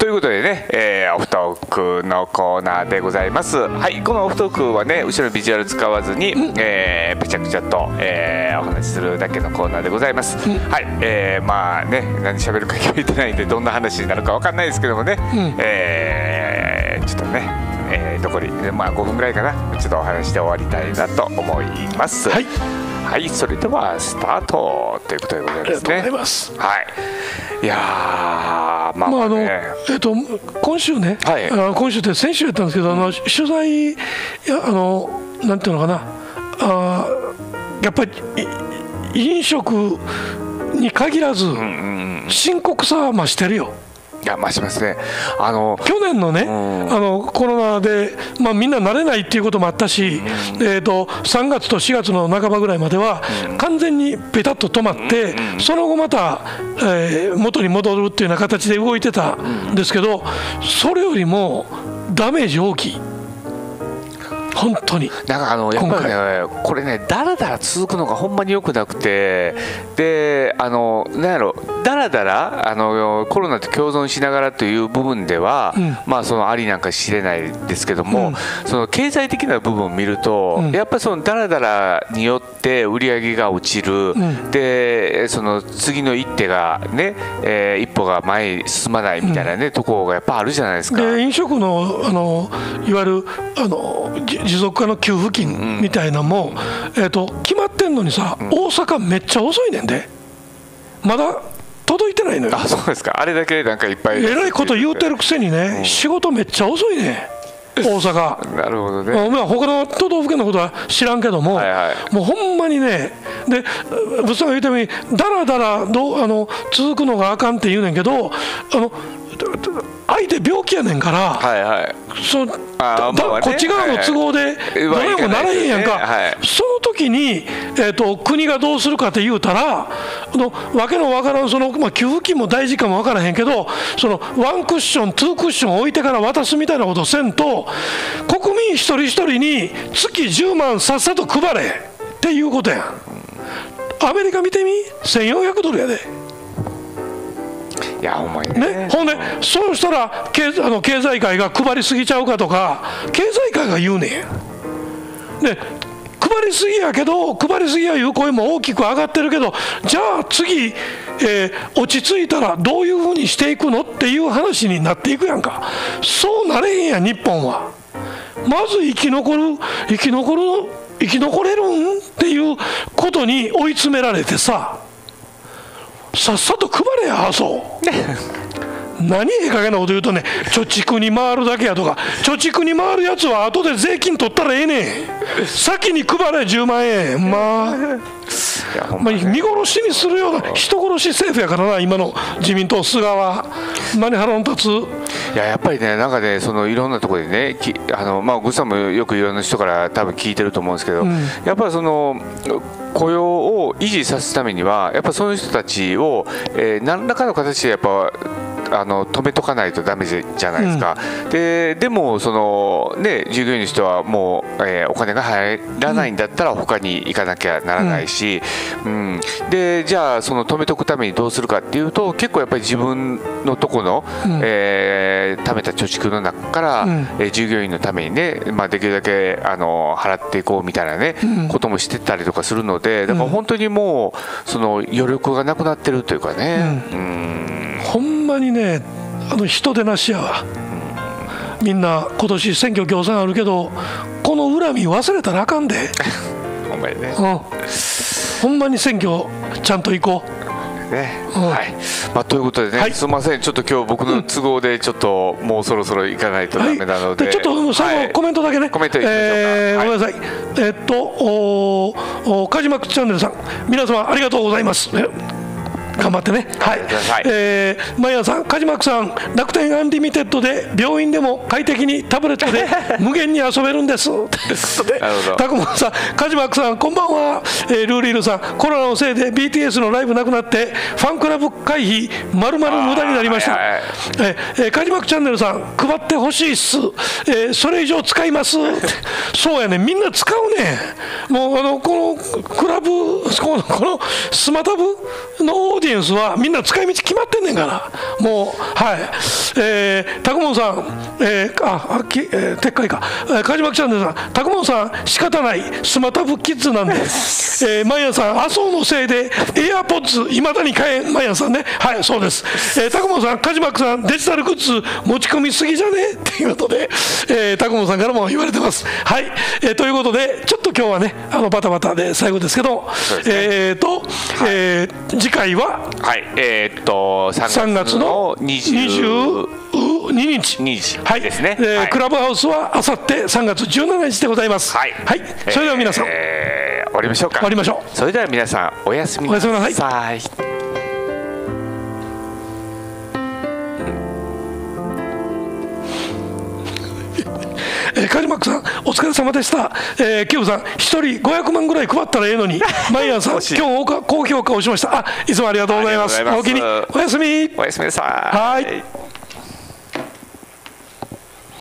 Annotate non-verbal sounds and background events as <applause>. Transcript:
ということでね、えー、オフトークのコーナーでございます。はいこのオフトークはね後ろのビジュアル使わずに、うん、えー、ぺちゃくちゃと、えー、お話しするだけのコーナーでございます、うん、はい、えー、まあね何喋るか決めてないんでどんな話になるか分かんないですけどもね、うん、えー、ちょっとねえー、残り、まあ、5分ぐらいかな。ちょっとお話して終わりたいなと思います。はいはいそれではスタートということでございますね。います。はい。いやまあ、まあ、あのえっ、と今週ね、はい、あ今週って先週やったんですけど、あの取材やあのなんていうのかな。あやっぱり飲食に限らず深刻さは増してるよ。いや増しますね。あの去年のね、あのコロナで、まあ、みんな慣れないっていうこともあったし、えーと、3月と4月の半ばぐらいまでは、完全にペタッと止まって、その後また、えー、元に戻るっていうような形で動いてたんですけど、それよりもダメージ大きい。本当に。なんかあのやっぱりねこれねだらだら続くのがほんまによくなくてであのなんやろだらだらあのコロナと共存しながらという部分では、うん、まあそのありなんか知れないですけども、うん、その経済的な部分を見ると、うん、やっぱりそのだらだらによって売り上げが落ちる、でその次の一手がね、えー、一歩が前に進まないみたいなね、ところがやっぱあるじゃないですか。飲食のあのいわゆるあの持続化の給付金みたいなのも、えー、と決まってんのにさ、大阪めっちゃ遅いねんで。まだ届いてないのよ。あそうですか。あれだけなんかいっぱい。えらいこと言うてるくせにね、仕事めっちゃ遅いね大阪。なるほどね、まあ、他の都道府県のことは知らんけども、はいはい、もうほんまにねで物産が言うためにだらだらどうあの続くのがあかんって言うねんけどあの相手病気やねんから、はいはい、そあまあね、こっち側の都合でどれもならへんやんか、はい、その時に、えーと、国がどうするかって言うたらのわけのわからんその、まあ、給付金も大事かもわからへんけどそのワンクッションツークッション置いてから渡すみたいなことせんと国民一人一人に月10万さっさと配れっていうことやん。アメリカ見てみ。1400ドルやで。いやほんまにね。ほんでそうしたら経あの経済界が配りすぎちゃうかとか経済界が言うねん。で配りすぎやけど配りすぎやいう声も大きく上がってるけどじゃあ次、えー、落ち着いたらどういうふうにしていくのっていう話になっていくやんか。そうなれへんや日本は。まず生き残る生き残る生き残れるんっていうことに追い詰められてさ。さっさと配れやそ。う <laughs> 何ええ加減なこと言うとね貯蓄に回るだけやとか貯蓄に回るやつは後で税金取ったらええねん。先に配れ10万円。まあまあ、見殺しにするような人殺し政府やからな今の自民党菅は。何腹の立ついややっぱりねなんかねそのいろんなところでねきあのまあグさんもよくいろんな人から多分聞いてると思うんですけど、うん、やっぱりその雇用を維持させるためにはやっぱそういう人たちを、えー、何らかの形でやっぱあの止めとかないとだめじゃないですか、うん、ででもその、ね、従業員の人はもう、えー、お金が入らないんだったら他に行かなきゃならないし、うん、うん、でじゃあその止めとくためにどうするかっていうと結構やっぱり自分のとこの、うん、えー、貯めた貯蓄の中から、うん、えー、従業員のためにね、まあ、できるだけあの払っていこうみたいなね、こともしてたりとかするのでだから本当にもうその余力がなくなってるというかね。うんほんまにねあの人でなしやわ。みんな今年選挙協賛あるけどこの恨み忘れたらあかんで。<laughs> ほんまにね、うん、ほんまに選挙ちゃんと行こう。ね、うん、はい。まあ、ということでね、はい、すみません、ちょっと今日僕の都合で、ちょっともうそろそろ行かないとだめなので、はい、ちょっと最後、コメントだけね、コメントいきましょうか、えー、ごめんなさい、えー、っと、おおカジマックチャンネルさん、皆様ありがとうございます。頑張ってね。はい。はい、えー、マイヤさん、カジマックさん、楽天アンリミテッドで病院でも快適にタブレットで <laughs> 無限に遊べるんです。ということで、<laughs> タクモさん、カジマックさん、こんばんは。えー、ルーリールさん、コロナのせいで BTS のライブなくなって、ファンクラブ会費、まるまる無駄になりました。えー、カジマックチャンネルさん、配ってほしいっす。えー、それ以上使います。そうやね、みんな使うね。もう、あの、このクラブ、このこのスマタブのオーディエンスはみんな使い道決まってんねんから。もうはい。えー、タクモンさん、えー、ああき、えー、撤回か、えー、カジマキチャンネルさんタクモンさん仕方ない。スマタブキッズなんで、<laughs> えー、マイヤさん麻生のせいでエアポッツいまだに買えん。マイヤさんね。はいそうです、えー、タクモンさんカジマックさんデジタルグッズ持ち込みすぎじゃね？っていうことで、えー、タクモンさんからも言われてます。はい、えー、ということでちょっと今日はねあのバタバタで最後ですけど、ね、えっ、ー、と、はい、えー、次回ははいえー、っと3月の20 22日。日はい。ですね、えーはい、クラブハウスはあさって3月17日でございます。はい、はい、それでは皆さん、えー、終わりましょうか。終わりましょう。それでは皆さんおやすみなさい。おやすみなさいえー、カジマックさんお疲れ様でした、えー、キヨさん一人500万ぐらい配ったらええのに。<laughs> 毎朝今日高評価をしました。あいつもありがとうございます。おおきに。おやすみ。おやすみなさい。はい